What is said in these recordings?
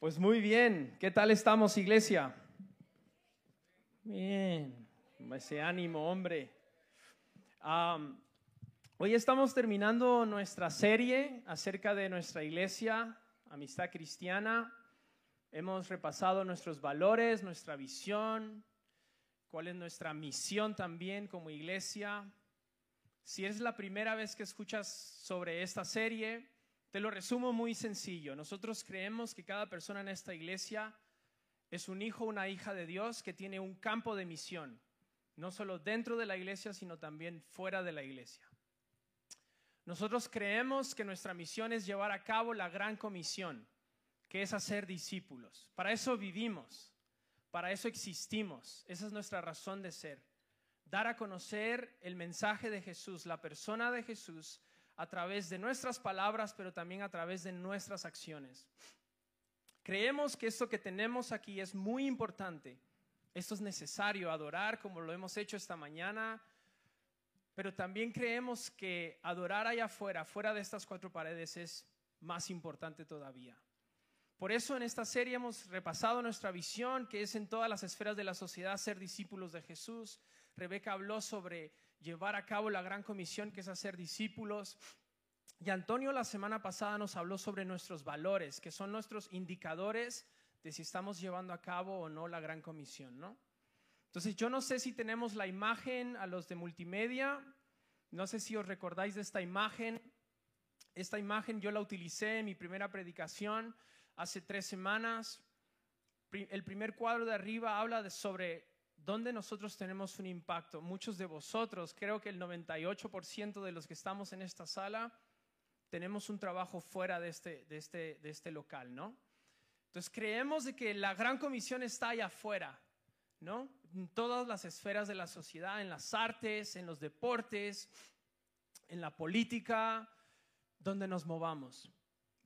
Pues muy bien, ¿qué tal estamos, iglesia? Bien, ese ánimo, hombre. hoy estamos terminando nuestra serie acerca de nuestra iglesia, Amistad Cristiana. Hemos repasado nuestros valores, nuestra visión, cuál es nuestra misión también como iglesia. Si es la primera vez que escuchas sobre esta serie, te lo resumo muy sencillo. Nosotros creemos que cada persona en esta iglesia es un hijo una hija de Dios que tiene un campo de misión, no solo dentro de la iglesia, sino también fuera de la iglesia. Nosotros creemos que nuestra misión es llevar a cabo la gran comisión, que es hacer discípulos. Para eso vivimos, para eso existimos, esa es nuestra razón de ser. Dar a conocer el mensaje de Jesús, la persona de Jesús, a través de nuestras palabras, pero también a través de nuestras acciones. Creemos que esto que tenemos aquí es muy importante. Esto es necesario, adorar como lo hemos hecho esta mañana, pero también creemos que adorar allá afuera, fuera de estas cuatro paredes, es más importante todavía. Por eso en esta serie hemos repasado nuestra visión, que es en todas las esferas de la sociedad ser discípulos de Jesús. Rebeca habló sobre llevar a cabo la gran comisión que es hacer discípulos. Y Antonio la semana pasada nos habló sobre nuestros valores, que son nuestros indicadores de si estamos llevando a cabo o no la gran comisión, ¿no? Entonces yo no sé si tenemos la imagen a los de multimedia, no sé si os recordáis de esta imagen. Esta imagen yo la utilicé en mi primera predicación hace tres semanas. El primer cuadro de arriba habla de sobre ¿Dónde nosotros tenemos un impacto? Muchos de vosotros, creo que el 98% de los que estamos en esta sala, tenemos un trabajo fuera de este, de este, de este local, ¿no? Entonces creemos de que la gran comisión está allá afuera, ¿no? En todas las esferas de la sociedad, en las artes, en los deportes, en la política, donde nos movamos.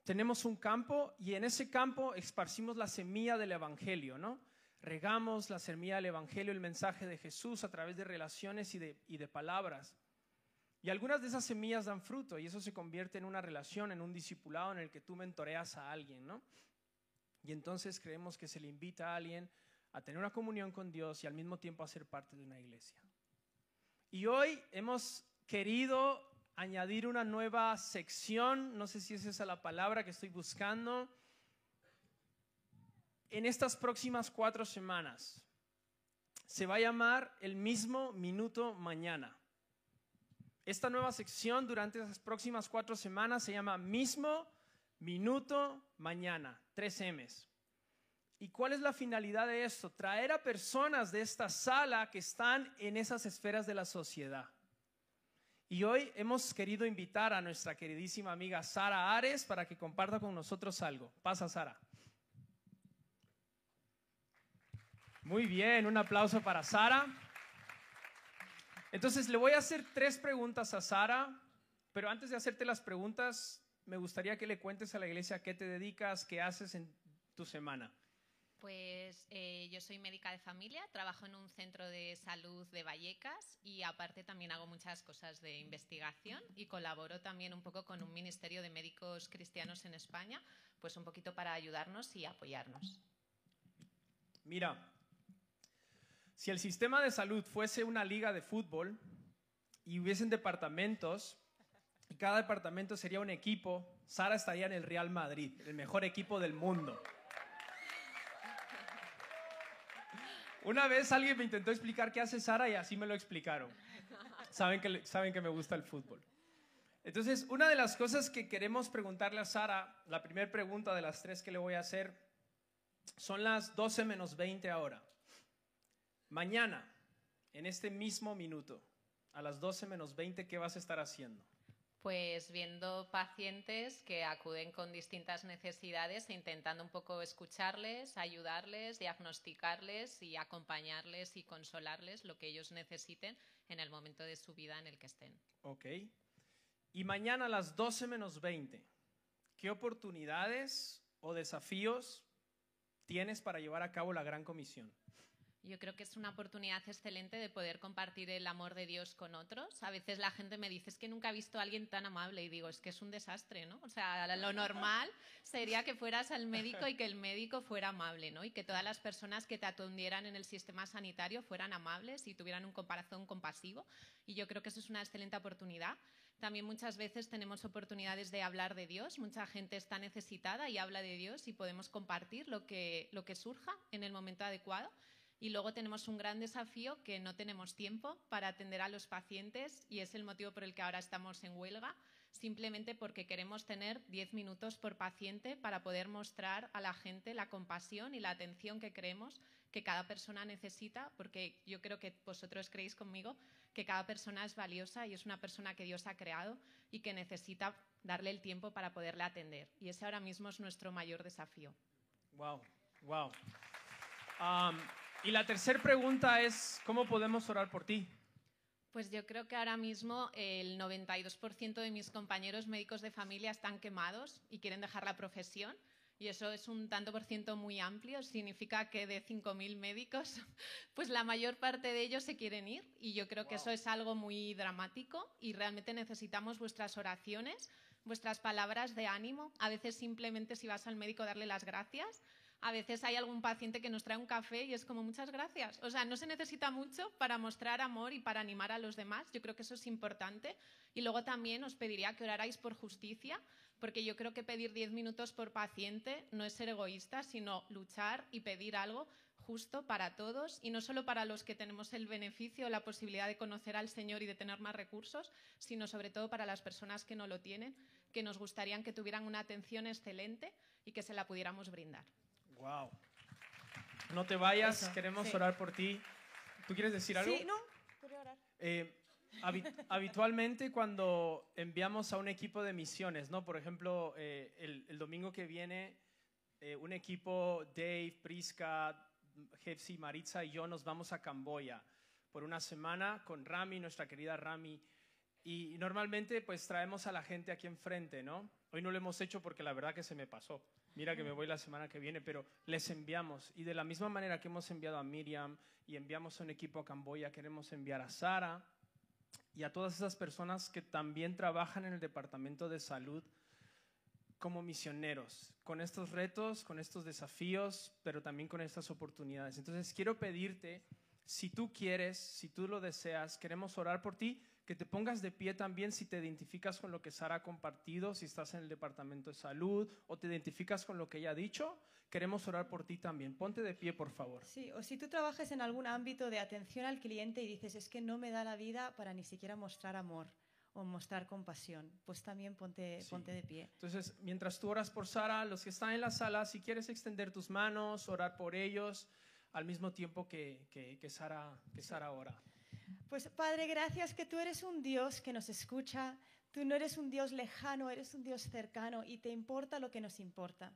Tenemos un campo y en ese campo esparcimos la semilla del Evangelio, ¿no? Regamos la semilla del Evangelio, el mensaje de Jesús a través de relaciones y de, palabras. Y algunas de esas semillas dan fruto y eso se convierte en una relación, en un discipulado en el que tú mentoreas a alguien, ¿no? Y entonces creemos que se le invita a alguien a tener una comunión con Dios y al mismo tiempo a ser parte de una iglesia. Y hoy hemos querido añadir una nueva sección, no sé si es esa la palabra que estoy buscando, en estas próximas cuatro semanas. Se va a llamar el mismo minuto mañana. Esta nueva sección durante las próximas cuatro semanas se llama mismo minuto mañana, tres M's. ¿Y cuál es la finalidad de esto? Traer a personas de esta sala que están en esas esferas de la sociedad. Y hoy hemos querido invitar a nuestra queridísima amiga Sara Ares para que comparta con nosotros algo. Pasa, Sara. Muy bien, un aplauso para Sara. Entonces le voy a hacer tres preguntas a Sara, pero antes de hacerte las preguntas, me gustaría que le cuentes a la iglesia qué te dedicas, qué haces en tu semana. Pues eh, yo soy médica de familia, trabajo en un centro de salud de Vallecas y aparte también hago muchas cosas de investigación y colaboro también un poco con un ministerio de médicos cristianos en España, pues un poquito para ayudarnos y apoyarnos. Mira, si el sistema de salud fuese una liga de fútbol y hubiesen departamentos, y cada departamento sería un equipo, Sara estaría en el Real Madrid, el mejor equipo del mundo. Una vez alguien me intentó explicar qué hace Sara y así me lo explicaron. Saben que, saben que me gusta el fútbol. Entonces, una de las cosas que queremos preguntarle a Sara, la primera pregunta de las tres que le voy a hacer, son las 12 menos 20 ahora. Mañana, en este mismo minuto, a las 12 menos 20, ¿qué vas a estar haciendo? Pues viendo pacientes que acuden con distintas necesidades e intentando un poco escucharles, ayudarles, diagnosticarles y acompañarles y consolarles lo que ellos necesiten en el momento de su vida en el que estén. Ok. Y mañana a las 12 menos 20, ¿qué oportunidades o desafíos tienes para llevar a cabo la gran comisión? Yo creo que es una oportunidad excelente de poder compartir el amor de Dios con otros. A veces la gente me dice, es que nunca he visto a alguien tan amable y digo, es que es un desastre, ¿no? O sea, lo normal sería que fueras al médico y que el médico fuera amable, ¿no? Y que todas las personas que te atendieran en el sistema sanitario fueran amables y tuvieran un corazón compasivo. Y yo creo que eso es una excelente oportunidad. También muchas veces tenemos oportunidades de hablar de Dios. Mucha gente está necesitada y habla de Dios y podemos compartir lo que, lo que surja en el momento adecuado. Y luego tenemos un gran desafío que no tenemos tiempo para atender a los pacientes y es el motivo por el que ahora estamos en huelga, simplemente porque queremos tener 10 minutos por paciente para poder mostrar a la gente la compasión y la atención que creemos que cada persona necesita, porque yo creo que vosotros creéis conmigo que cada persona es valiosa y es una persona que Dios ha creado y que necesita darle el tiempo para poderle atender. Y ese ahora mismo es nuestro mayor desafío. Wow, wow. Y la tercera pregunta es, ¿cómo podemos orar por ti? Pues yo creo que ahora mismo el 92% de mis compañeros médicos de familia están quemados y quieren dejar la profesión. Y eso es un tanto por ciento muy amplio. Significa que de 5.000 médicos, pues la mayor parte de ellos se quieren ir. Y yo creo que eso es algo muy dramático y realmente necesitamos vuestras oraciones, vuestras palabras de ánimo. A veces simplemente si vas al médico darle las gracias a veces hay algún paciente que nos trae un café y es como muchas gracias. O sea, no se necesita mucho para mostrar amor y para animar a los demás. Yo creo que eso es importante. Y luego también os pediría que orarais por justicia, porque yo creo que pedir 10 minutos por paciente no es ser egoísta, sino luchar y pedir algo justo para todos y no solo para los que tenemos el beneficio, la posibilidad de conocer al Señor y de tener más recursos, sino sobre todo para las personas que no lo tienen, que nos gustaría que tuvieran una atención excelente y que se la pudiéramos brindar. Wow. No te vayas, queremos orar por ti. ¿Tú quieres decir algo? Sí, no, quiero orar. Eh, habitualmente cuando enviamos a un equipo de misiones, ¿no? Por ejemplo, eh, el, domingo que viene, eh, un equipo, Dave, Priska, Jepsi, Maritza y yo nos vamos a Camboya por una semana con Rami, nuestra querida Rami. Y normalmente pues traemos a la gente aquí enfrente, ¿no? Hoy no lo hemos hecho porque la verdad que se me pasó mira que me voy la semana que viene, pero les enviamos. Y de la misma manera que hemos enviado a Miriam y enviamos a un equipo a Camboya, queremos enviar a Sara y a todas esas personas que también trabajan en el Departamento de Salud como misioneros, con estos retos, con estos desafíos, pero también con estas oportunidades. Entonces quiero pedirte, si tú quieres, si tú lo deseas, queremos orar por ti que te pongas de pie también si te identificas con lo que Sara ha compartido, si estás en el departamento de salud o te identificas con lo que ella ha dicho. Queremos orar por ti también. Ponte de pie, por favor. Sí, o si tú trabajas en algún ámbito de atención al cliente y dices, es que no me da la vida para ni siquiera mostrar amor o mostrar compasión, pues también ponte, ponte de pie. Entonces, mientras tú oras por Sara, los que están en la sala, si quieres extender tus manos, orar por ellos, al mismo tiempo que, que, que Sara, que Sara ora. Pues Padre, gracias que tú eres un Dios que nos escucha, tú no eres un Dios lejano, eres un Dios cercano y te importa lo que nos importa.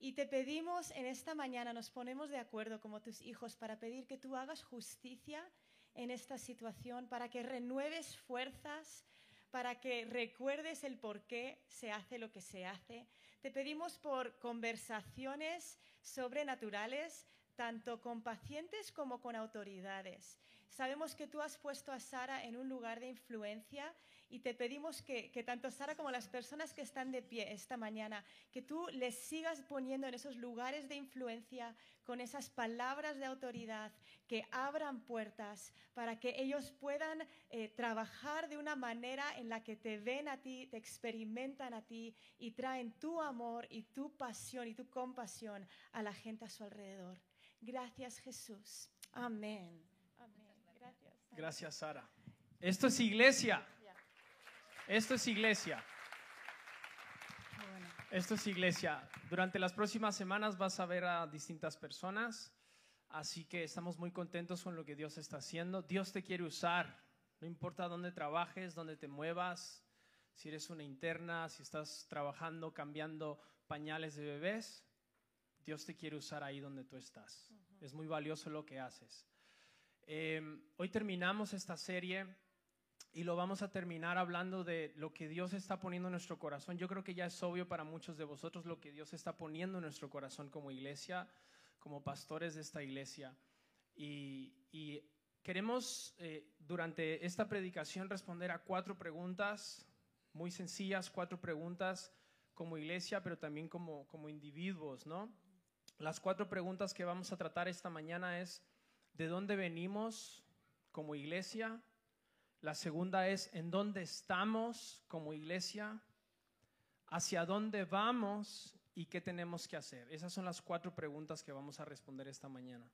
Y te pedimos en esta mañana, nos ponemos de acuerdo como tus hijos para pedir que tú hagas justicia en esta situación, para que renueves fuerzas, para que recuerdes el por qué se hace lo que se hace. Te pedimos por conversaciones sobrenaturales, tanto con pacientes como con autoridades. Sabemos que tú has puesto a Sara en un lugar de influencia y te pedimos que, tanto Sara como las personas que están de pie esta mañana, que tú les sigas poniendo en esos lugares de influencia con esas palabras de autoridad, que abran puertas para que ellos puedan eh, trabajar de una manera en la que te ven a ti, te experimentan a ti y traen tu amor y tu pasión y tu compasión a la gente a su alrededor. Gracias Jesús. Amén. Gracias, Sara. Esto es iglesia. Esto es iglesia. Esto es iglesia. Durante las próximas semanas vas a ver a distintas personas, así que estamos muy contentos con lo que Dios está haciendo. Dios te quiere usar, no importa dónde trabajes, dónde te muevas, si eres una interna, si estás trabajando, cambiando pañales de bebés, Dios te quiere usar ahí donde tú estás. Es muy valioso lo que haces. Em, hoy terminamos esta serie y lo vamos a terminar hablando de lo que Dios está poniendo en nuestro corazón. Yo creo que ya es obvio para muchos de vosotros lo que Dios está poniendo en nuestro corazón como iglesia, como pastores de esta iglesia. Y, queremos eh, durante esta predicación responder a cuatro preguntas muy sencillas, cuatro preguntas como iglesia, pero también como, como individuos, ¿no? Las cuatro preguntas que vamos a tratar esta mañana es, ¿de dónde venimos como iglesia? La segunda es, ¿en dónde estamos como iglesia? ¿Hacia dónde vamos y qué tenemos que hacer? Esas son las cuatro preguntas que vamos a responder esta mañana.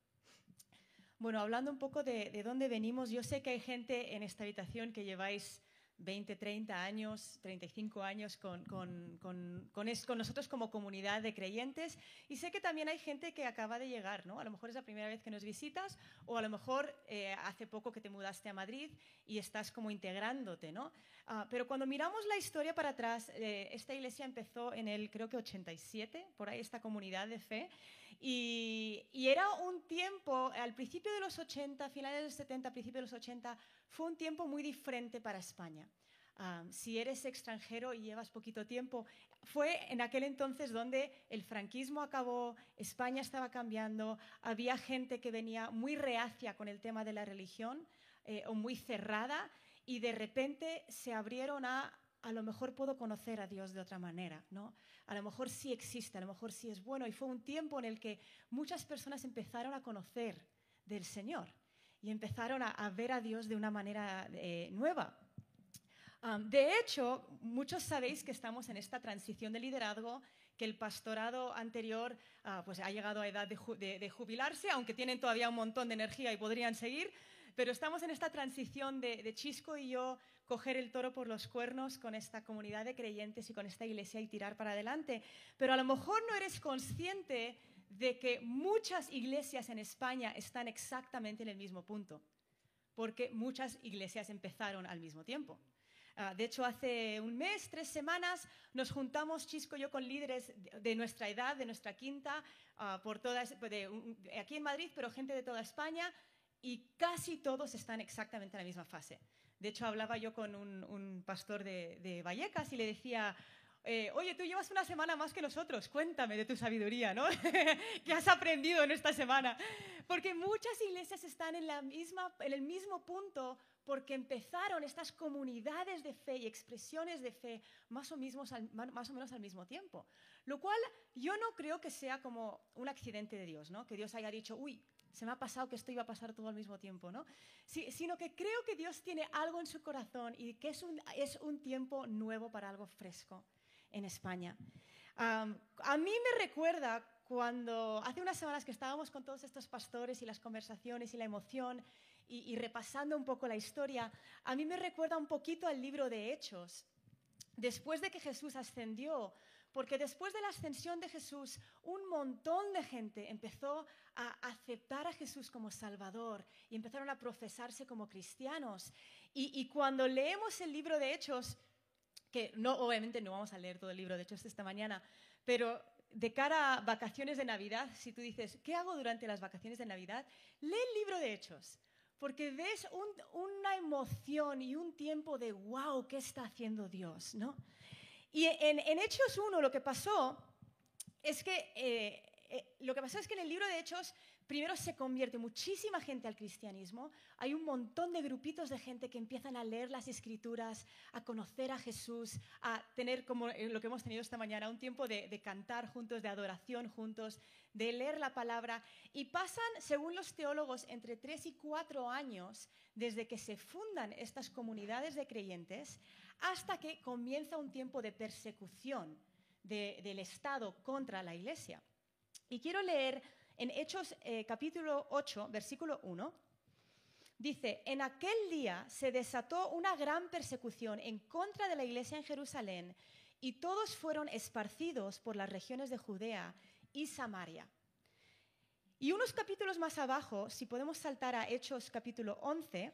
Bueno, hablando un poco de, de dónde venimos, yo sé que hay gente en esta habitación que lleváis 20, 30 años, 35 años con, con, con, con, nosotros como comunidad de creyentes y sé que también hay gente que acaba de llegar, ¿no? A lo mejor es la primera vez que nos visitas o a lo mejor eh, hace poco que te mudaste a Madrid y estás como integrándote, ¿no? Ah, pero cuando miramos la historia para atrás, eh, esta iglesia empezó en el, creo que 87, por ahí esta comunidad de fe y, era un tiempo, al principio de los 80, finales de los 70, principio de los 80, fue un tiempo muy diferente para España. si eres extranjero y llevas poquito tiempo, fue en aquel entonces donde el franquismo acabó, España estaba cambiando, había gente que venía muy reacia con el tema de la religión eh, o muy cerrada y de repente se abrieron a a lo mejor puedo conocer a Dios de otra manera, ¿no? A lo mejor sí existe, a lo mejor sí es bueno y fue un tiempo en el que muchas personas empezaron a conocer del Señor y empezaron a, ver a Dios de una manera eh, nueva. de hecho, muchos sabéis que estamos en esta transición de liderazgo, que el pastorado anterior ah, pues ha llegado a edad de, jubilarse, aunque tienen todavía un montón de energía y podrían seguir, pero estamos en esta transición de, de Chisco y yo coger el toro por los cuernos con esta comunidad de creyentes y con esta iglesia y tirar para adelante. Pero a lo mejor no eres consciente de que muchas iglesias en España están exactamente en el mismo punto, porque muchas iglesias empezaron al mismo tiempo. Ah, de hecho, hace un mes, tres semanas, nos juntamos, Chisco y yo, con líderes de nuestra edad, de nuestra quinta, ah, por todas, aquí en Madrid, pero gente de toda España, y casi todos están exactamente en la misma fase. De hecho, hablaba yo con un, pastor de, de Vallecas y le decía, eh, oye, tú llevas una semana más que nosotros, cuéntame de tu sabiduría, ¿no? ¿Qué has aprendido en esta semana? Porque muchas iglesias están en, la misma, en el mismo punto porque empezaron estas comunidades de fe y expresiones de fe más o, más o menos al mismo tiempo. Lo cual yo no creo que sea como un accidente de Dios, ¿no? Que Dios haya dicho, uy, se me ha pasado que esto iba a pasar todo al mismo tiempo, ¿no? sino que creo que Dios tiene algo en su corazón y que es un, es un tiempo nuevo para algo fresco en España. a mí me recuerda cuando hace unas semanas que estábamos con todos estos pastores y las conversaciones y la emoción y, y, repasando un poco la historia, a mí me recuerda un poquito al libro de Hechos. Después de que Jesús ascendió, porque después de la ascensión de Jesús, un montón de gente empezó a aceptar a Jesús como Salvador y empezaron a profesarse como cristianos. Y, cuando leemos el libro de Hechos, que no, obviamente no vamos a leer todo el libro, de hecho esta mañana, pero de cara a vacaciones de Navidad, si tú dices, ¿qué hago durante las vacaciones de Navidad? Lee el libro de Hechos, porque ves una emoción y un tiempo de, wow, ¿qué está haciendo Dios? ¿no? Y en, Hechos 1 lo que pasó es que, eh, eh, lo que pasó es que en el libro de Hechos primero se convierte muchísima gente al cristianismo, hay un montón de grupitos de gente que empiezan a leer las escrituras, a conocer a Jesús, a tener como lo que hemos tenido esta mañana, un tiempo de, cantar juntos, de adoración juntos, de leer la palabra. Y pasan, según los teólogos, entre tres y cuatro años desde que se fundan estas comunidades de creyentes hasta que comienza un tiempo de persecución del Estado contra la Iglesia. Y quiero leer en Hechos eh, capítulo 8, versículo 1, dice, en aquel día se desató una gran persecución en contra de la iglesia en Jerusalén y todos fueron esparcidos por las regiones de Judea y Samaria. Y unos capítulos más abajo, si podemos saltar a Hechos capítulo 11,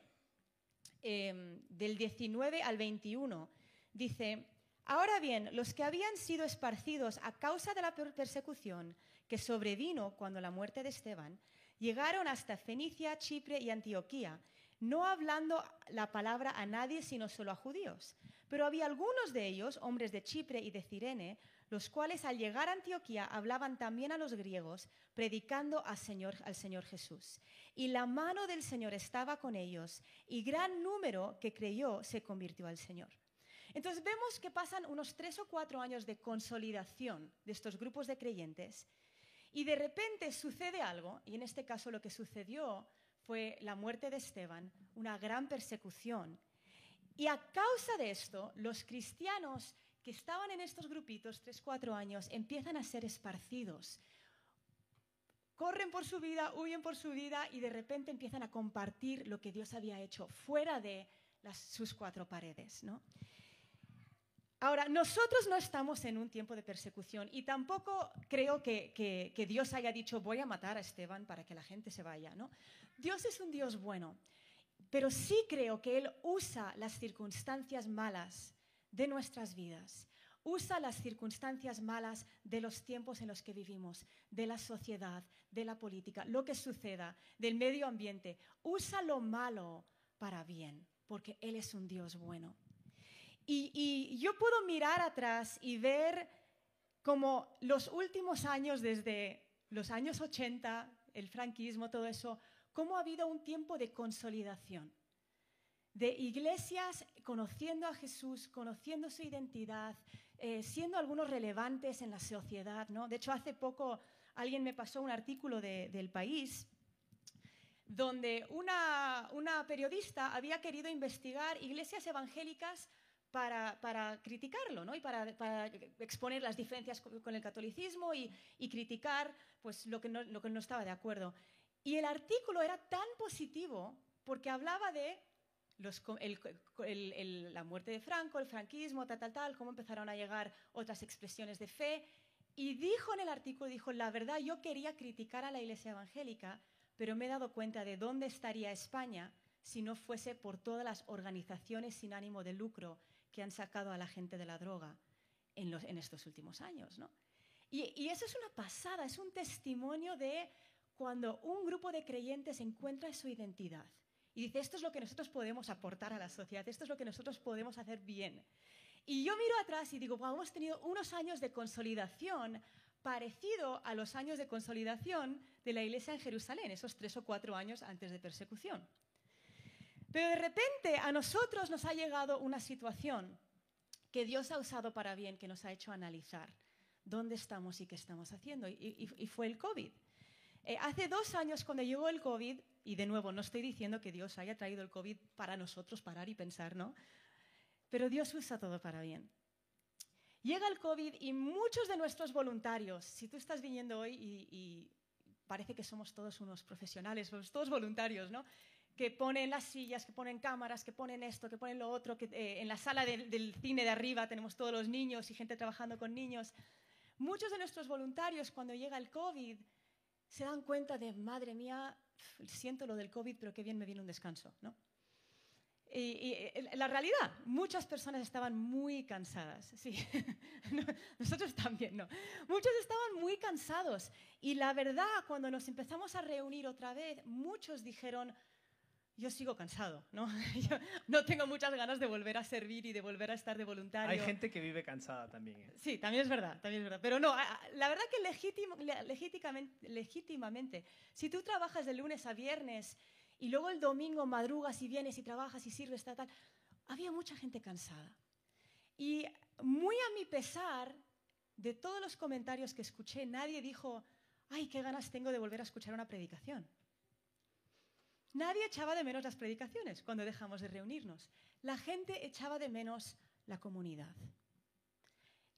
em, del 19 al 21, dice, ahora bien, los que habían sido esparcidos a causa de la persecución, que sobrevino cuando la muerte de Esteban, llegaron hasta Fenicia, Chipre y Antioquía, no hablando la palabra a nadie sino solo a judíos. Pero había algunos de ellos, hombres de Chipre y de Cirene, los cuales al llegar a Antioquía hablaban también a los griegos, predicando al Señor, al Señor Jesús. Y la mano del Señor estaba con ellos, y gran número que creyó se convirtió al Señor. Entonces vemos que pasan unos tres o cuatro años de consolidación de estos grupos de creyentes, y de repente sucede algo, y en este caso lo que sucedió fue la muerte de Esteban, una gran persecución. Y a causa de esto, los cristianos que estaban en estos grupitos, tres, cuatro años, empiezan a ser esparcidos. Corren por su vida, huyen por su vida y de repente empiezan a compartir lo que Dios había hecho fuera de sus cuatro paredes. Ahora, nosotros no estamos en un tiempo de persecución y tampoco creo que, que, Dios haya dicho voy a matar a Esteban para que la gente se vaya. ¿no? Dios es un Dios bueno, pero sí creo que Él usa las circunstancias malas de nuestras vidas. Usa las circunstancias malas de los tiempos en los que vivimos, de la sociedad, de la política, lo que suceda, del medio ambiente. Usa lo malo para bien, porque Él es un Dios bueno. Y, yo puedo mirar atrás y ver como los últimos años, desde los años 80, el franquismo, todo eso, cómo ha habido un tiempo de consolidación de iglesias conociendo a Jesús, conociendo su identidad, eh, siendo algunos relevantes en la sociedad. ¿no? De hecho, hace poco alguien me pasó un artículo del país donde una, periodista había querido investigar iglesias evangélicas para, criticarlo ¿no? y para, exponer las diferencias con, el catolicismo y, criticar pues, lo, que no, lo que no estaba de acuerdo. Y el artículo era tan positivo porque hablaba de la muerte de Franco, el franquismo, tal, tal, tal, cómo empezaron a llegar otras expresiones de fe. Y dijo en el artículo, dijo, la verdad, yo quería criticar a la iglesia evangélica, pero me he dado cuenta de dónde estaría España si no fuese por todas las organizaciones sin ánimo de lucro que han sacado a la gente de la droga en, en estos últimos años. ¿no? Y, y eso es una pasada, es un testimonio de cuando un grupo de creyentes encuentra su identidad y dice, esto es lo que nosotros podemos aportar a la sociedad, esto es lo que nosotros podemos hacer bien. Y yo miro atrás y digo, hemos tenido unos años de consolidación parecido a los años de consolidación de la iglesia en Jerusalén, esos tres o cuatro años antes de persecución. Pero de repente a nosotros nos ha llegado una situación que Dios ha usado para bien, que nos ha hecho analizar dónde estamos y qué estamos haciendo, y, fue el COVID. Eh, hace dos años, cuando llegó el COVID, y de nuevo, no estoy diciendo que Dios haya traído el COVID para nosotros parar y pensar, ¿no? Pero Dios usa todo para bien. Llega el COVID y muchos de nuestros voluntarios, si tú estás viniendo hoy y, parece que somos todos unos profesionales, somos todos voluntarios, ¿no? que ponen las sillas, que ponen cámaras, que ponen esto, que ponen lo otro, que eh, en la sala del cine de arriba tenemos todos los niños y gente trabajando con niños. Muchos de nuestros voluntarios cuando llega el COVID se dan cuenta de, madre mía, siento lo del COVID, pero qué bien me viene un descanso, ¿no? Y, la realidad, muchas personas estaban muy cansadas, sí, nosotros también, ¿no? Muchos estaban muy cansados y la verdad, cuando nos empezamos a reunir otra vez, muchos dijeron, yo sigo cansado, ¿no? Yo no tengo muchas ganas de volver a servir y de volver a estar de voluntario. Hay gente que vive cansada también. ¿eh? Sí, también es verdad, también es verdad. Pero no, la verdad que legítimamente, legítimamente, si tú trabajas de lunes a viernes y luego el domingo madrugas y vienes y trabajas y sirves, tal, tal, había mucha gente cansada. Y muy a mi pesar, de todos los comentarios que escuché, nadie dijo, ay, qué ganas tengo de volver a escuchar una predicación. Nadie echaba de menos las predicaciones cuando dejamos de reunirnos. La gente echaba de menos la comunidad.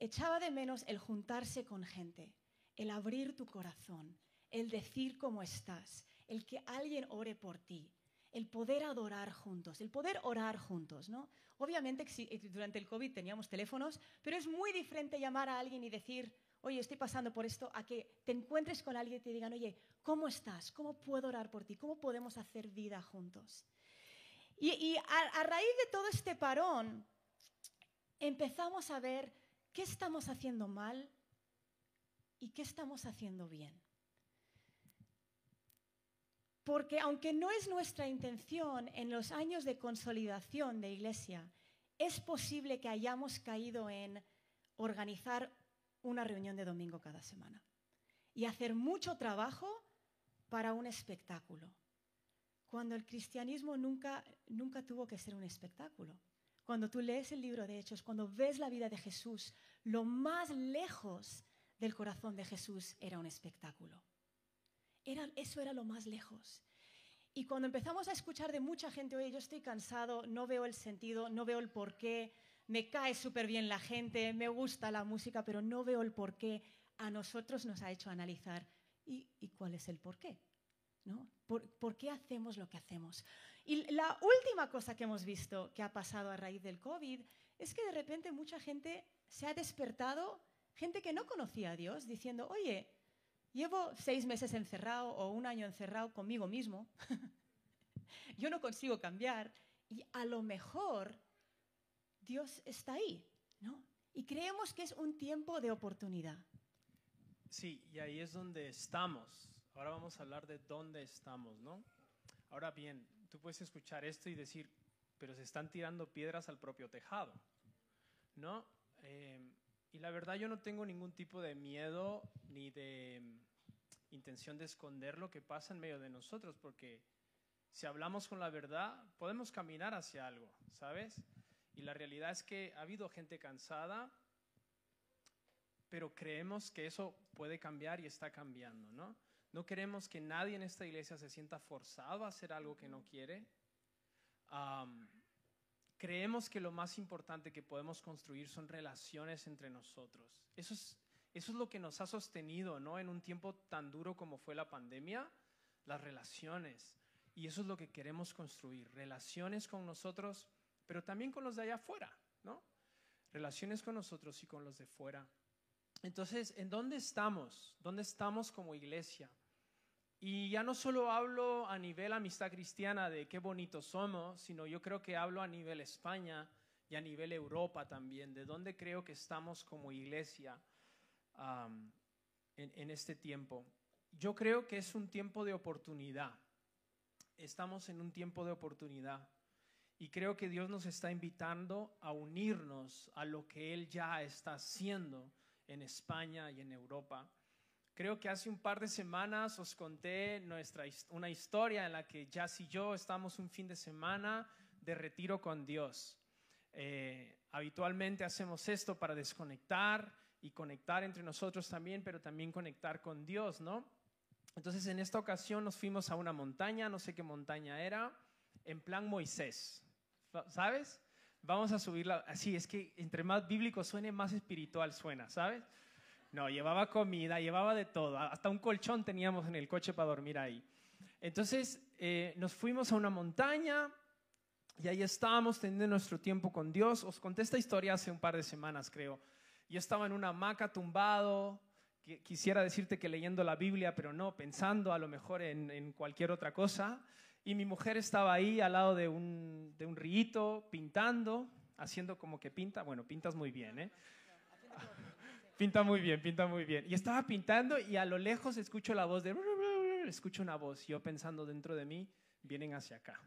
Echaba de menos el juntarse con gente, el abrir tu corazón, el decir cómo estás, el que alguien ore por ti, el poder adorar juntos, el poder orar juntos, ¿no? Obviamente durante el COVID teníamos teléfonos, pero es muy diferente llamar a alguien y decir, oye, estoy pasando por esto, a que te encuentres con alguien y te digan, oye, ¿cómo estás? ¿Cómo puedo orar por ti? ¿Cómo podemos hacer vida juntos? Y, a, raíz de todo este parón, empezamos a ver qué estamos haciendo mal y qué estamos haciendo bien. Porque aunque no es nuestra intención en los años de consolidación de iglesia, es posible que hayamos caído en organizar una reunión de domingo cada semana y hacer mucho trabajo para un espectáculo, cuando el cristianismo nunca, nunca tuvo que ser un espectáculo. Cuando tú lees el libro de Hechos, cuando ves la vida de Jesús, lo más lejos del corazón de Jesús era un espectáculo. Era, eso era lo más lejos. Y cuando empezamos a escuchar de mucha gente, oye, yo estoy cansado, no veo el sentido, no veo el porqué, me cae súper bien la gente, me gusta la música, pero no veo el porqué, a nosotros nos ha hecho analizar, ¿y, cuál es el porqué? ¿No? ¿Por, qué hacemos lo que hacemos? Y la última cosa que hemos visto que ha pasado a raíz del COVID es que de repente mucha gente se ha despertado, gente que no conocía a Dios, diciendo, oye, llevo seis meses encerrado o un año encerrado conmigo mismo, yo no consigo cambiar y a lo mejor Dios está ahí, ¿no? Y creemos que es un tiempo de oportunidad. Sí, y ahí es donde estamos. Ahora vamos a hablar de dónde estamos, ¿no? Ahora bien, tú puedes escuchar esto y decir, pero se están tirando piedras al propio tejado, ¿no? Eh, y la verdad yo no tengo ningún tipo de miedo ni de mm, intención de esconder lo que pasa en medio de nosotros, porque si hablamos con la verdad, podemos caminar hacia algo, ¿sabes? Y la realidad es que ha habido gente cansada, pero creemos que eso puede cambiar y está cambiando, ¿no? No queremos que nadie en esta iglesia se sienta forzado a hacer algo que no quiere. creemos que lo más importante que podemos construir son relaciones entre nosotros. Eso es, eso es lo que nos ha sostenido, ¿no? En un tiempo tan duro como fue la pandemia, las relaciones. Y eso es lo que queremos construir, relaciones con nosotros pero también con los de allá afuera, ¿no? Relaciones con nosotros y con los de fuera. Entonces, ¿en dónde estamos? ¿Dónde estamos como iglesia? Y ya no solo hablo a nivel amistad cristiana de qué bonitos somos, sino yo creo que hablo a nivel España y a nivel Europa también, de dónde creo que estamos como iglesia en, en este tiempo. Yo creo que es un tiempo de oportunidad. Estamos en un tiempo de oportunidad. Y creo que Dios nos está invitando a unirnos a lo que Él ya está haciendo en España y en Europa. Creo que hace un par de semanas os conté nuestra, una historia en la que Jazz y yo estamos un fin de semana de retiro con Dios. Eh, habitualmente hacemos esto para desconectar y conectar entre nosotros también, pero también conectar con Dios, ¿no? Entonces en esta ocasión nos fuimos a una montaña, no sé qué montaña era, en plan Moisés. ¿Sabes? Vamos a subirla. Así es que entre más bíblico suene, más espiritual suena, ¿sabes? No, llevaba comida, llevaba de todo. Hasta un colchón teníamos en el coche para dormir ahí. Entonces eh, nos fuimos a una montaña y ahí estábamos teniendo nuestro tiempo con Dios. Os conté esta historia hace un par de semanas, creo. Yo estaba en una hamaca tumbado. Quisiera decirte que leyendo la Biblia, pero no, pensando a lo mejor en, en cualquier otra cosa. Y mi mujer estaba ahí al lado de un, de un rito, pintando, haciendo como que pinta. Bueno, pintas muy bien, ¿eh? Pinta muy bien, pinta muy bien. Y estaba pintando y a lo lejos escucho la voz de... Escucho una voz, yo pensando dentro de mí, vienen hacia acá.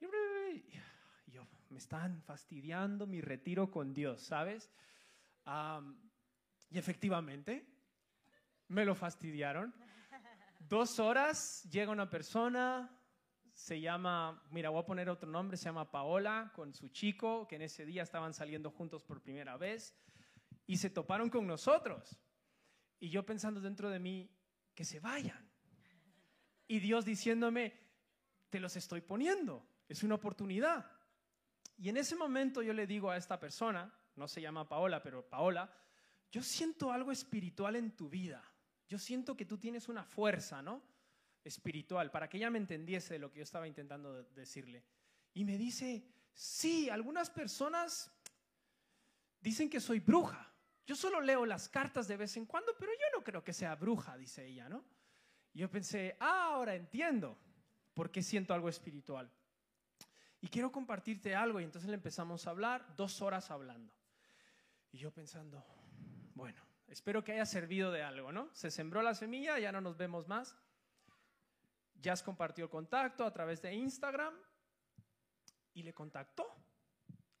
Y yo, me están fastidiando mi retiro con Dios, ¿sabes? y efectivamente, me lo fastidiaron. Dos horas, llega una persona, se llama, mira, voy a poner otro nombre, se llama Paola, con su chico, que en ese día estaban saliendo juntos por primera vez, y se toparon con nosotros. Y yo pensando dentro de mí, que se vayan. Y Dios diciéndome, te los estoy poniendo, es una oportunidad. Y en ese momento yo le digo a esta persona, no se llama Paola, pero Paola, yo siento algo espiritual en tu vida. Yo siento que tú tienes una fuerza, ¿no? Espiritual, para que ella me entendiese lo que yo estaba intentando decirle. Y me dice, sí, algunas personas dicen que soy bruja. Yo solo leo las cartas de vez en cuando, pero yo no creo que sea bruja, dice ella, ¿no? Y yo pensé, ah, ahora entiendo por qué siento algo espiritual. Y quiero compartirte algo. Y entonces le empezamos a hablar, dos horas hablando. Y yo pensando, bueno, espero que haya servido de algo, ¿no? Se sembró la semilla, ya no nos vemos más. Jazz compartió el contacto a través de Instagram y le contactó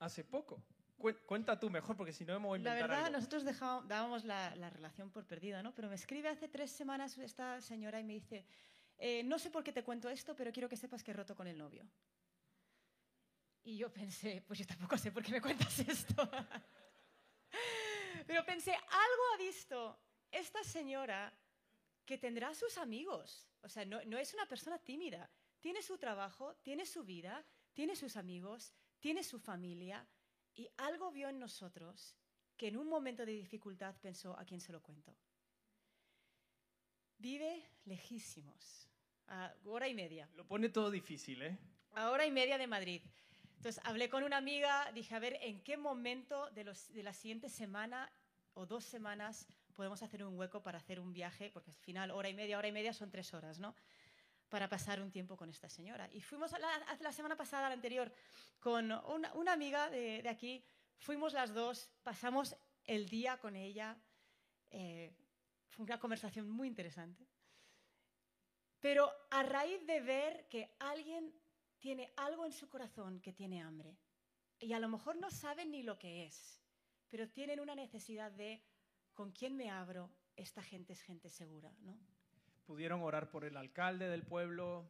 hace poco. Cuen- Cuenta tú mejor, porque si no me voy a La inventar verdad, algo. nosotros dejá- dábamos la, la relación por perdida, ¿no? Pero me escribe hace tres semanas esta señora y me dice, "Eh, no sé por qué te cuento esto, pero quiero que sepas que he roto con el novio. Y yo pensé, pues yo tampoco sé por qué me cuentas esto. pero pensé, algo ha visto esta señora que tendrá sus amigos. O sea, no, no es una persona tímida. Tiene su trabajo, tiene su vida, tiene sus amigos, tiene su familia. Y algo vio en nosotros que en un momento de dificultad pensó, ¿a quién se lo cuento? Vive lejísimos, a hora y media, Lo pone todo difícil, ¿eh? a hora y media de Madrid. Entonces hablé con una amiga, dije, a ver, ¿en qué momento de, los- de la siguiente semana o dos semanas podemos hacer un hueco para hacer un viaje? Porque al final, hora y media, hora y media son tres horas, ¿no? Para pasar un tiempo con esta señora. Y fuimos la, la semana pasada, la anterior, con una, una amiga de, de aquí, fuimos las dos, pasamos el día con ella. eh, fue una conversación muy interesante. Pero a raíz de ver que alguien tiene algo en su corazón que tiene hambre, y a lo mejor no saben ni lo que es, pero tienen una necesidad de con quién me abro, esta gente es gente segura, ¿no? Pudieron orar por el alcalde del pueblo,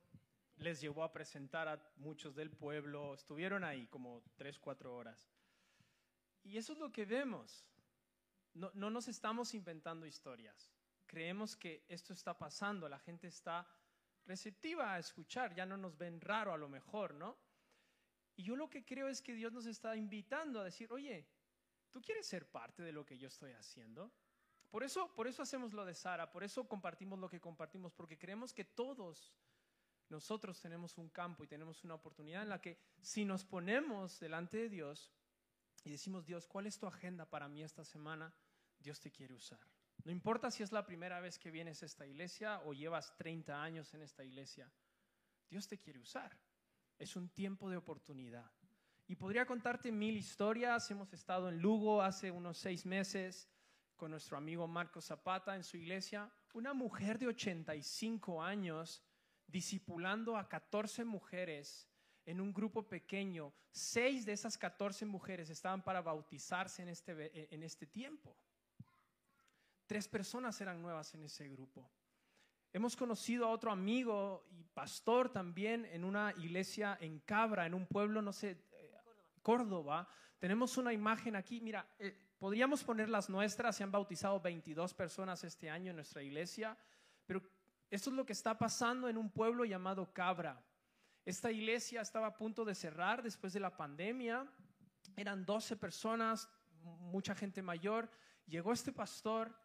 les llevó a presentar a muchos del pueblo, estuvieron ahí como tres, cuatro horas. Y eso es lo que vemos. No, no nos estamos inventando historias. Creemos que esto está pasando, la gente está receptiva a escuchar, ya no nos ven raro a lo mejor, ¿no? Y yo lo que creo es que Dios nos está invitando a decir, oye, ¿tú quieres ser parte de lo que yo estoy haciendo? Por eso, por eso hacemos lo de Sara, por eso compartimos lo que compartimos, porque creemos que todos nosotros tenemos un campo y tenemos una oportunidad en la que si nos ponemos delante de Dios y decimos, Dios, ¿cuál es tu agenda para mí esta semana? Dios te quiere usar. No importa si es la primera vez que vienes a esta iglesia o llevas 30 años en esta iglesia, Dios te quiere usar. Es un tiempo de oportunidad. Y podría contarte mil historias. Hemos estado en Lugo hace unos seis meses con nuestro amigo Marco Zapata en su iglesia. Una mujer de 85 años discipulando a 14 mujeres en un grupo pequeño. Seis de esas 14 mujeres estaban para bautizarse en este, en este tiempo. Tres personas eran nuevas en ese grupo. Hemos conocido a otro amigo y pastor también en una iglesia en Cabra, en un pueblo, no sé, Córdoba. Tenemos una imagen aquí, mira, eh, podríamos poner las nuestras, se han bautizado 22 personas este año en nuestra iglesia, pero esto es lo que está pasando en un pueblo llamado Cabra. Esta iglesia estaba a punto de cerrar después de la pandemia, eran 12 personas, mucha gente mayor. Llegó este pastor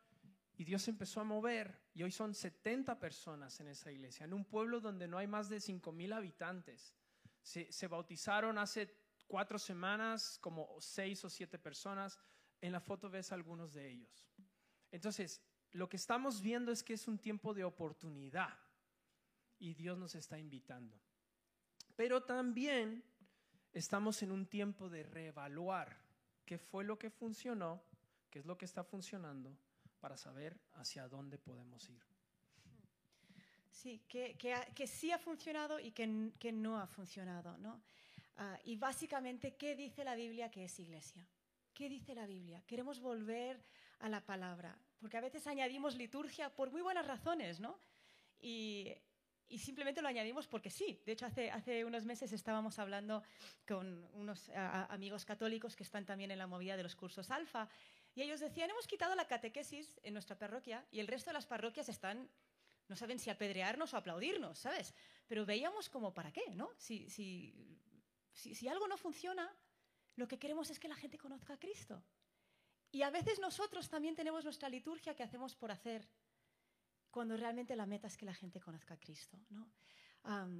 y Dios empezó a mover y hoy son 70 personas en esa iglesia, en un pueblo donde no hay más de 5 mil habitantes. Se, se bautizaron hace cuatro semanas como seis o siete personas. En la foto ves algunos de ellos. Entonces, lo que estamos viendo es que es un tiempo de oportunidad y Dios nos está invitando. Pero también estamos en un tiempo de reevaluar qué fue lo que funcionó, qué es lo que está funcionando, para saber hacia dónde podemos ir. Sí, que, que, que sí ha funcionado y que, que no ha funcionado, ¿no? Ah, y básicamente, ¿qué dice la Biblia que es iglesia? ¿Qué dice la Biblia? Queremos volver a la palabra, porque a veces añadimos liturgia por muy buenas razones, ¿no? Y, y simplemente lo añadimos porque sí. De hecho, hace, hace unos meses estábamos hablando con unos ah, amigos católicos que están también en la movida de los cursos alfa, y ellos decían, hemos quitado la catequesis en nuestra parroquia y el resto de las parroquias están no saben si apedrearnos o aplaudirnos, ¿sabes? Pero veíamos como, ¿para qué? ¿no? Si, si, si, algo no funciona, lo que queremos es que la gente conozca a Cristo. Y a veces nosotros también tenemos nuestra liturgia que hacemos por hacer, cuando realmente la meta es que la gente conozca a Cristo.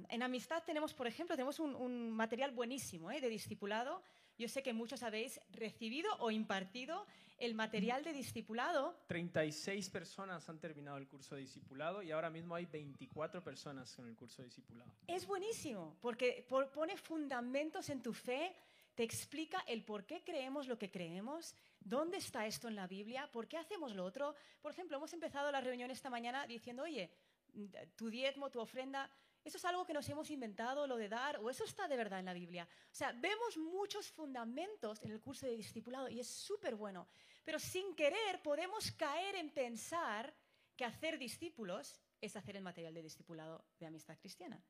en Amistad tenemos, por ejemplo, tenemos un, un material buenísimo ¿eh? de discipulado. Yo sé que muchos habéis recibido o impartido el material de discipulado 36 personas han terminado el curso de discipulado y ahora mismo hay 24 personas en el curso de discipulado. Es buenísimo, porque por- pone fundamentos en tu fe, te explica el por qué creemos lo que creemos, dónde está esto en la Biblia, por qué hacemos lo otro. Por ejemplo, hemos empezado la reunión esta mañana diciendo, oye, tu diezmo, tu ofrenda, Eso es algo que nos hemos inventado, lo de dar, o eso está de verdad en la Biblia. O sea, vemos muchos fundamentos en el curso de discipulado y es súper bueno. Pero sin querer podemos caer en pensar que hacer discípulos es hacer el material de discipulado de amistad cristiana.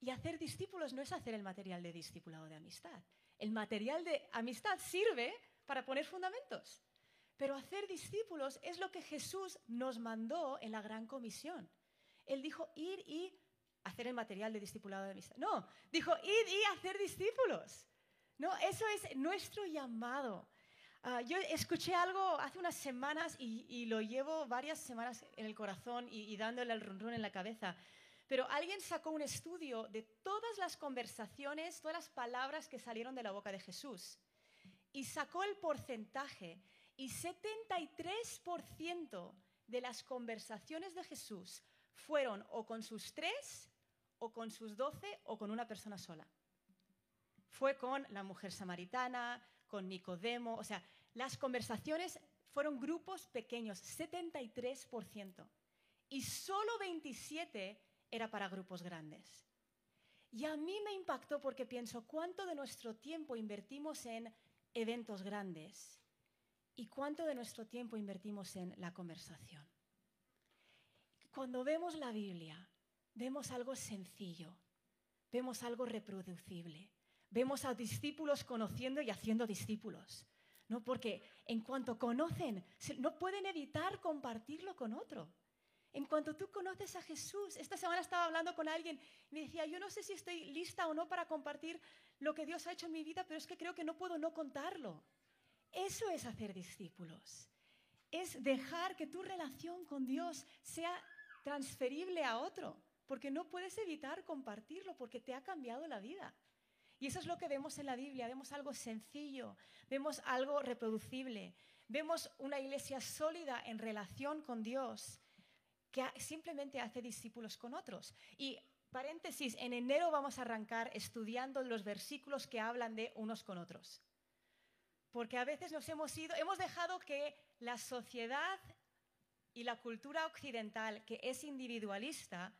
Y hacer discípulos no es hacer el material de discipulado de amistad. El material de amistad sirve para poner fundamentos. Pero hacer discípulos es lo que Jesús nos mandó en la gran comisión. Él dijo ir y hacer el material de discipulado de amistad. No, dijo ir y hacer discípulos. No, eso es nuestro llamado. Ah, yo escuché algo hace unas semanas y, lo llevo varias semanas en el corazón y, dándole el run, run en la cabeza. Pero alguien sacó un estudio de todas las conversaciones, todas las palabras que salieron de la boca de Jesús y sacó el porcentaje y 73% de las conversaciones de Jesús fueron o con sus tres, o con sus doce, o con una persona sola. Fue con la mujer samaritana, con Nicodemo, o sea, las conversaciones fueron grupos pequeños, 73%, y solo 27 era para grupos grandes. Y a mí me impactó porque pienso cuánto de nuestro tiempo invertimos en eventos grandes y cuánto de nuestro tiempo invertimos en la conversación. Cuando vemos la Biblia, vemos algo sencillo, vemos algo reproducible, vemos a discípulos conociendo y haciendo discípulos. ¿no? Porque en cuanto conocen, no pueden evitar compartirlo con otro. En cuanto tú conoces a Jesús, esta semana estaba hablando con alguien y me decía, yo no sé si estoy lista o no para compartir lo que Dios ha hecho en mi vida, pero es que creo que no puedo no contarlo. Eso es hacer discípulos. Es dejar que tu relación con Dios sea transferible a otro, porque no puedes evitar compartirlo, porque te ha cambiado la vida. Y eso es lo que vemos en la Biblia, vemos algo sencillo, vemos algo reproducible, vemos una iglesia sólida en relación con Dios, que simplemente hace discípulos con otros. Y paréntesis, en enero vamos a arrancar estudiando los versículos que hablan de unos con otros. Porque a veces nos hemos ido, hemos dejado que la sociedad y la cultura occidental, que es individualista,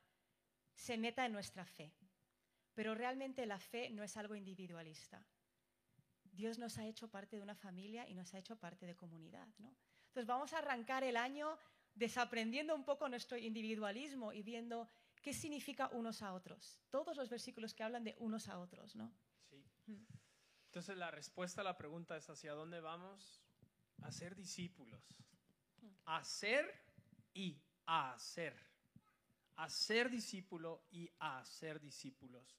se meta en nuestra fe. Pero realmente la fe no es algo individualista. Dios nos ha hecho parte de una familia y nos ha hecho parte de comunidad. ¿no? Entonces vamos a arrancar el año desaprendiendo un poco nuestro individualismo y viendo qué significa unos a otros. Todos los versículos que hablan de unos a otros, ¿no? Sí. Mm. Entonces la respuesta a la pregunta es hacia dónde vamos? A ser discípulos. A ser y a hacer. A ser discípulo y a ser discípulos.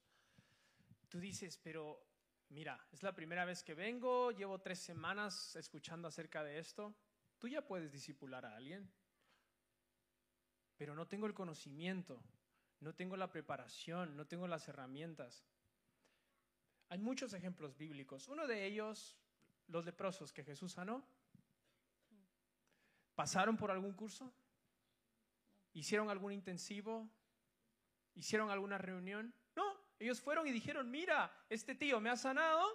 Tú dices, pero mira, es la primera vez que vengo, llevo tres semanas escuchando acerca de esto. Tú ya puedes discipular a alguien, pero no tengo el conocimiento, no tengo la preparación, no tengo las herramientas. Hay muchos ejemplos bíblicos. Uno de ellos, los leprosos que Jesús sanó. ¿Pasaron por algún curso? ¿Hicieron algún intensivo? ¿Hicieron alguna reunión? Ellos fueron y dijeron, mira, este tío me ha sanado,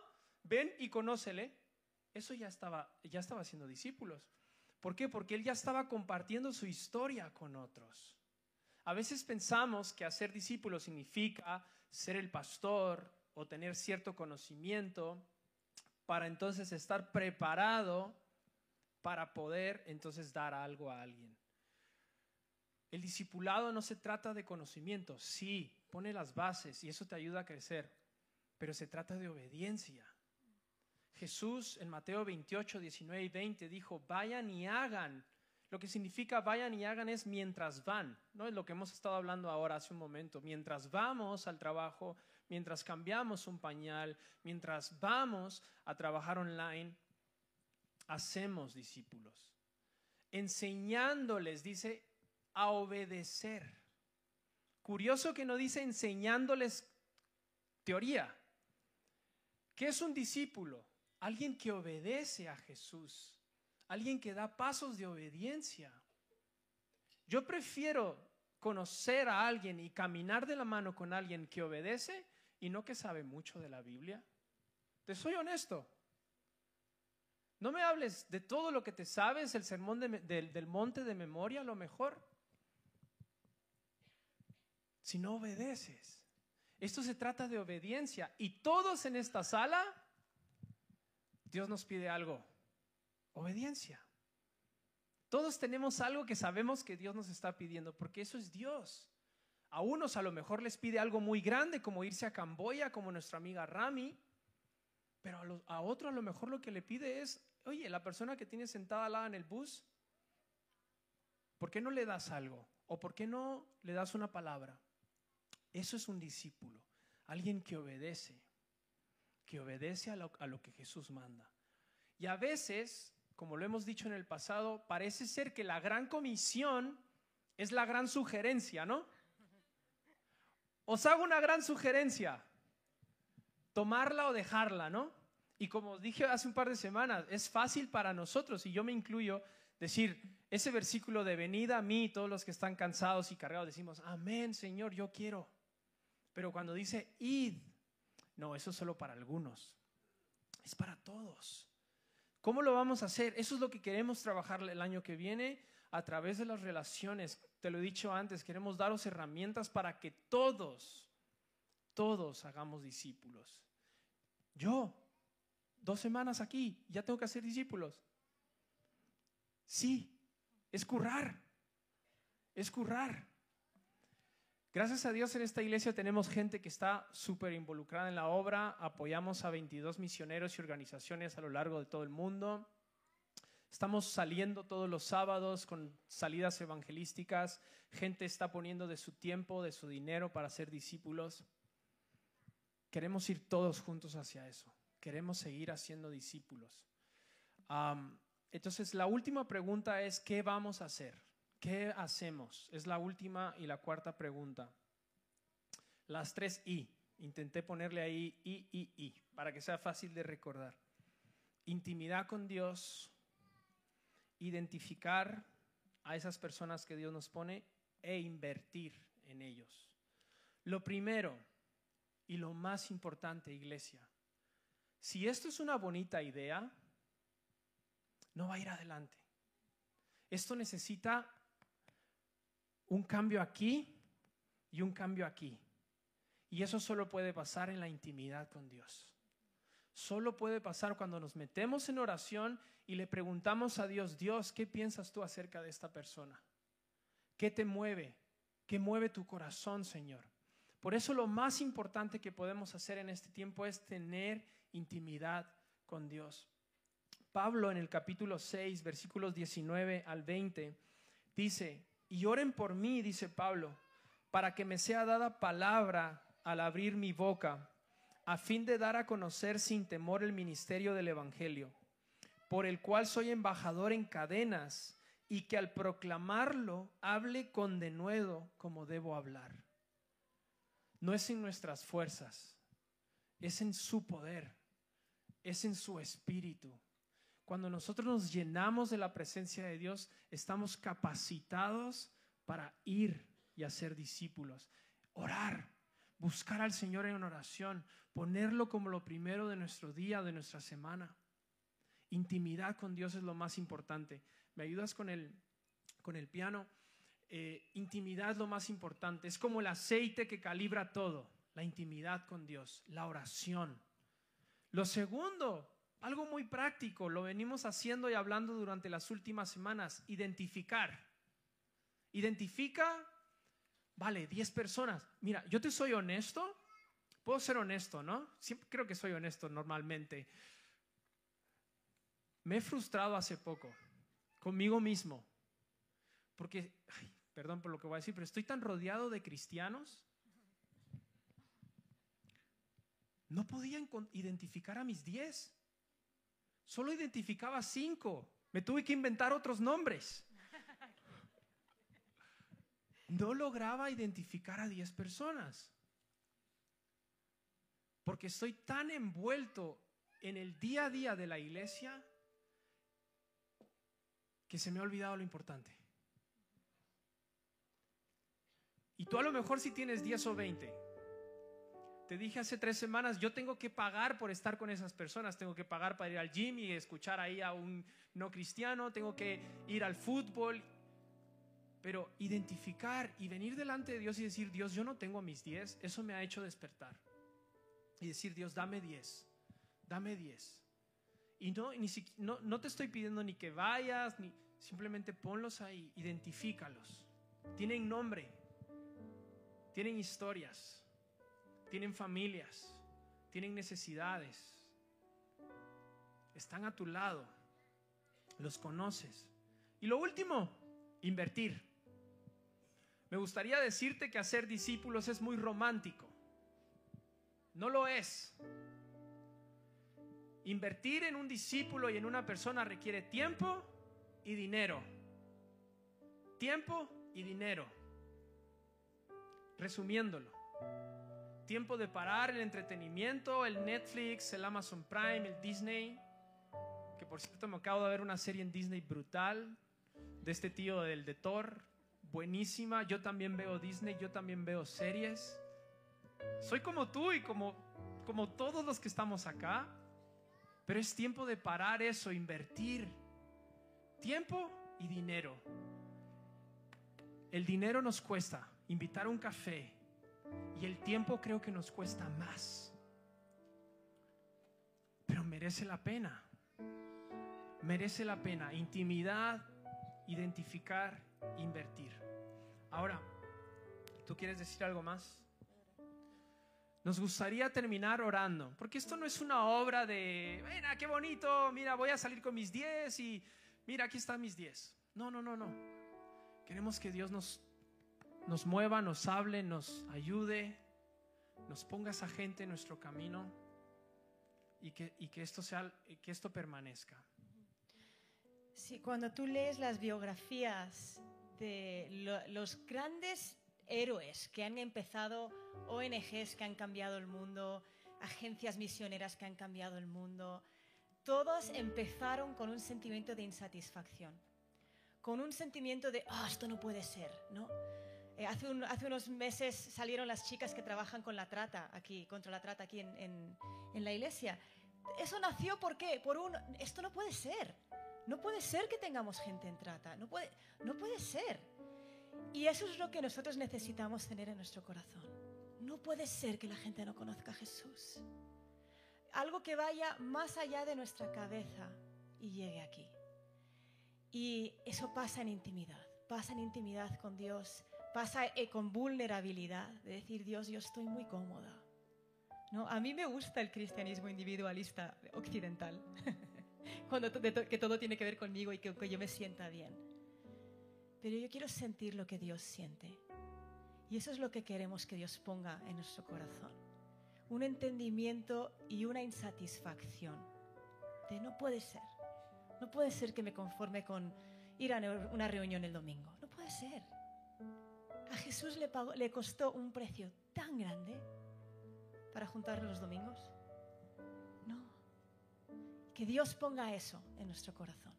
ven y conócele. Eso ya estaba, ya estaba haciendo discípulos. ¿Por qué? Porque él ya estaba compartiendo su historia con otros. A veces pensamos que hacer discípulos significa ser el pastor o tener cierto conocimiento para entonces estar preparado para poder entonces dar algo a alguien. El discipulado no se trata de conocimiento, sí, pone las bases y eso te ayuda a crecer, pero se trata de obediencia. Jesús en Mateo 28, 19 y 20 dijo, vayan y hagan. Lo que significa vayan y hagan es mientras van, ¿no? Es lo que hemos estado hablando ahora hace un momento. Mientras vamos al trabajo, mientras cambiamos un pañal, mientras vamos a trabajar online, hacemos discípulos. Enseñándoles, dice, a obedecer. Curioso que no dice enseñándoles teoría. ¿Qué es un discípulo? Alguien que obedece a Jesús, alguien que da pasos de obediencia. Yo prefiero conocer a alguien y caminar de la mano con alguien que obedece y no que sabe mucho de la Biblia. Te soy honesto. No me hables de todo lo que te sabes, el sermón del monte de memoria, a lo mejor. Si no obedeces. Esto se trata de obediencia. Y todos en esta sala, Dios nos pide algo. Obediencia. Todos tenemos algo que sabemos que Dios nos está pidiendo, porque eso es Dios. A unos a lo mejor les pide algo muy grande, como irse a Camboya, como nuestra amiga Rami, pero a, otro a lo mejor lo que le pide es, oye, la persona que tiene sentada al lado en el bus, ¿por qué no le das algo? ¿O por qué no le das una palabra? Eso es un discípulo, alguien que obedece, que obedece a lo, que Jesús manda. Y a veces, como lo hemos dicho en el pasado, parece ser que la gran comisión es la gran sugerencia, ¿no? Os hago una gran sugerencia, tomarla o dejarla, ¿no? Y como dije hace un par de semanas, es fácil para nosotros, y yo me incluyo, decir, ese versículo de venida a mí, todos los que están cansados y cargados, decimos, amén, Señor, yo quiero. Pero cuando dice id, no, eso es solo para algunos. Es para todos. ¿Cómo lo vamos a hacer? Eso es lo que queremos trabajar el año que viene a través de las relaciones. Te lo he dicho antes, queremos daros herramientas para que todos, todos hagamos discípulos. Yo, dos semanas aquí, ya tengo que hacer discípulos. Sí, es currar, es currar. Gracias a Dios en esta iglesia tenemos gente que está súper involucrada en la obra. Apoyamos a 22 misioneros y organizaciones a lo largo de todo el mundo. Estamos saliendo todos los sábados con salidas evangelísticas. Gente está poniendo de su tiempo, de su dinero para ser discípulos. Queremos ir todos juntos hacia eso. Queremos seguir haciendo discípulos. entonces, la última pregunta es, ¿qué vamos a hacer? ¿Qué hacemos? Es la última y la cuarta pregunta. Las tres I. Intenté ponerle ahí I, I, I, para que sea fácil de recordar. Intimidad con Dios, identificar a esas personas que Dios nos pone e invertir en ellos. Lo primero y lo más importante, iglesia, si esto es una bonita idea, no va a ir adelante. Esto necesita un cambio aquí y un cambio aquí. Y eso solo puede pasar en la intimidad con Dios. Solo puede pasar cuando nos metemos en oración y le preguntamos a Dios, Dios, ¿qué piensas tú acerca de esta persona? ¿Qué te mueve? ¿Qué mueve tu corazón, Señor? Por eso lo más importante que podemos hacer en este tiempo es tener intimidad con Dios. Pablo en el capítulo 6, versículos 19 al 20, dice, y oren por mí, dice Pablo, para que me sea dada palabra al abrir mi boca, a fin de dar a conocer sin temor el ministerio del Evangelio, por el cual soy embajador en cadenas, y que al proclamarlo hable con denuedo como debo hablar. No es en nuestras fuerzas, es en su poder, es en su espíritu. Cuando nosotros nos llenamos de la presencia de Dios, estamos capacitados para ir y hacer discípulos. Orar, buscar al Señor en oración, ponerlo como lo primero de nuestro día, de nuestra semana. Intimidad con Dios es lo más importante. ¿Me ayudas con el, con el piano? Eh, intimidad es lo más importante. Es como el aceite que calibra todo. La intimidad con Dios, la oración. Lo segundo algo muy práctico, lo venimos haciendo y hablando durante las últimas semanas, identificar. Identifica, vale, 10 personas. Mira, yo te soy honesto, puedo ser honesto, ¿no? Siempre creo que soy honesto normalmente. Me he frustrado hace poco conmigo mismo, porque, perdón por lo que voy a decir, pero estoy tan rodeado de cristianos. No podía identificar a mis 10. Solo identificaba cinco. Me tuve que inventar otros nombres. No lograba identificar a diez personas. Porque estoy tan envuelto en el día a día de la iglesia que se me ha olvidado lo importante. Y tú a lo mejor si tienes 10 o 20, te dije hace tres semanas, yo tengo que pagar por estar con esas personas, tengo que pagar para ir al gym y escuchar ahí a un no cristiano, tengo que ir al fútbol. Pero identificar y venir delante de Dios y decir, Dios, yo no tengo mis 10, eso me ha hecho despertar. Y decir, Dios, dame 10, dame 10. Y no, ni no, no te estoy pidiendo ni que vayas, ni simplemente ponlos ahí, identifícalos. Tienen nombre, tienen historias, tienen familias, tienen necesidades. Están a tu lado, los conoces. Y lo último, invertir. Me gustaría decirte que hacer discípulos es muy romántico. No lo es. Invertir en un discípulo y en una persona requiere tiempo y dinero. Tiempo y dinero. Resumiéndolo. Tiempo de parar el entretenimiento, el Netflix, el Amazon Prime, el Disney. Que por cierto me acabo de ver una serie en Disney brutal de este tío del de Thor. Buenísima. Yo también veo Disney, yo también veo series. Soy como tú y como, como todos los que estamos acá. Pero es tiempo de parar eso, invertir tiempo y dinero. El dinero nos cuesta invitar a un café y el tiempo creo que nos cuesta más. Pero merece la pena. Merece la pena. Intimidad, identificar, invertir. Ahora, ¿tú quieres decir algo más? Nos gustaría terminar orando, porque esto no es una obra de, mira, qué bonito, mira, voy a salir con mis 10 y mira, aquí están mis 10. No, no, no, no. Queremos que Dios nos, nos mueva, nos hable, nos ayude, nos ponga esa gente en nuestro camino y que, esto, permanezca. Sí, cuando tú lees las biografías de los grandes héroes que han empezado, ONGs que han cambiado el mundo, agencias misioneras que han cambiado el mundo, todos empezaron con un sentimiento de insatisfacción, con un sentimiento de, ah, esto no puede ser, ¿no? Eh, hace, hace, unos meses salieron las chicas que trabajan con la trata aquí, contra la trata aquí en, en, en la iglesia. Eso nació ¿por qué? Por un, esto no puede ser. No puede ser que tengamos gente en trata. No puede, no puede ser. Y eso es lo que nosotros necesitamos tener en nuestro corazón. No puede ser que la gente no conozca a Jesús. Algo que vaya más allá de nuestra cabeza y llegue aquí. Y eso pasa en intimidad. Pasa en intimidad con Dios. Pasa eh, con vulnerabilidad. De decir, Dios, yo estoy muy cómoda. ¿No? A mí me gusta el cristianismo individualista occidental. Cuando que todo tiene que ver conmigo y que, que yo me sienta bien pero yo quiero sentir lo que Dios siente. Y eso es lo que queremos que Dios ponga en nuestro corazón. Un entendimiento y una insatisfacción de no puede ser. No puede ser que me conforme con ir a una reunión el domingo. No puede ser. A Jesús le, le costó un precio tan grande para juntar los domingos. No. Que Dios ponga eso en nuestro corazón.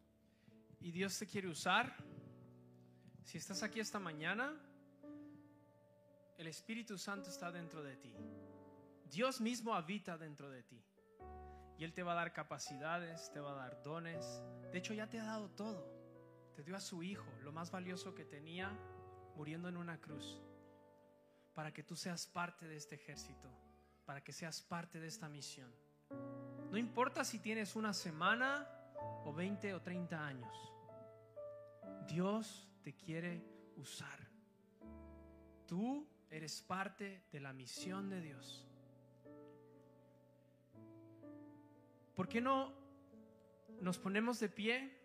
Y Dios te quiere usar si estás aquí esta mañana, el Espíritu Santo está dentro de ti. Dios mismo habita dentro de ti. Y Él te va a dar capacidades, te va a dar dones. De hecho, ya te ha dado todo. Te dio a su Hijo, lo más valioso que tenía, muriendo en una cruz. Para que tú seas parte de este ejército. Para que seas parte de esta misión. No importa si tienes una semana o 20 o 30 años. Dios te quiere usar. Tú eres parte de la misión de Dios. ¿Por qué no nos ponemos de pie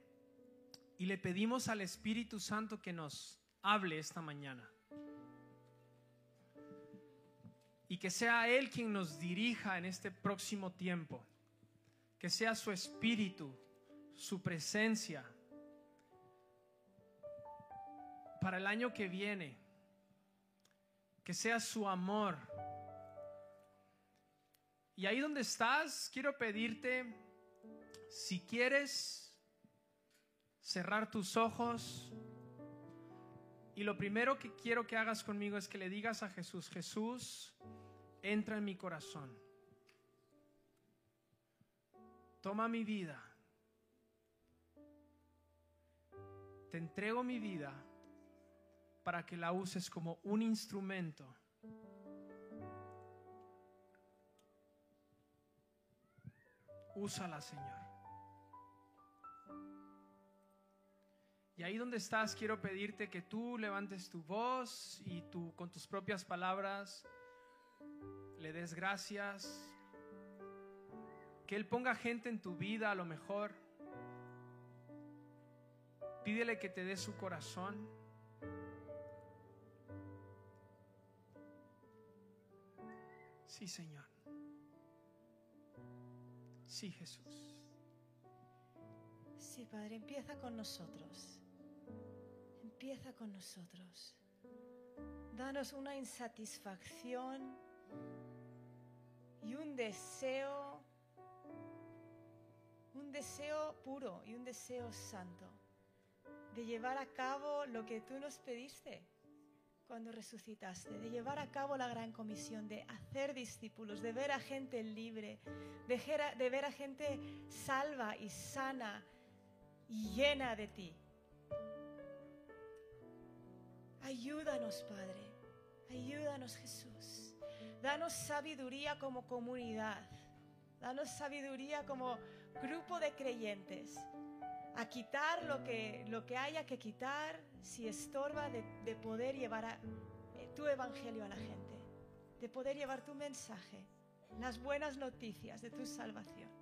y le pedimos al Espíritu Santo que nos hable esta mañana? Y que sea Él quien nos dirija en este próximo tiempo. Que sea su Espíritu, su presencia para el año que viene. Que sea su amor. Y ahí donde estás, quiero pedirte, si quieres cerrar tus ojos, y lo primero que quiero que hagas conmigo es que le digas a Jesús, Jesús, entra en mi corazón. Toma mi vida. Te entrego mi vida para que la uses como un instrumento Úsala, Señor. Y ahí donde estás, quiero pedirte que tú levantes tu voz y tú con tus propias palabras le des gracias. Que Él ponga gente en tu vida a lo mejor. Pídele que te dé su corazón. Sí, Señor. Sí, Jesús. Sí, Padre, empieza con nosotros. Empieza con nosotros. Danos una insatisfacción y un deseo, un deseo puro y un deseo santo de llevar a cabo lo que tú nos pediste cuando resucitaste, de llevar a cabo la gran comisión, de hacer discípulos, de ver a gente libre, de, ver a gente salva y sana y llena de ti. Ayúdanos, Padre. Ayúdanos, Jesús. Danos sabiduría como comunidad. Danos sabiduría como grupo de creyentes a quitar lo que, lo que haya que quitar si estorba de, de poder llevar eh, tu evangelio a la gente, de poder llevar tu mensaje, las buenas noticias de tu salvación.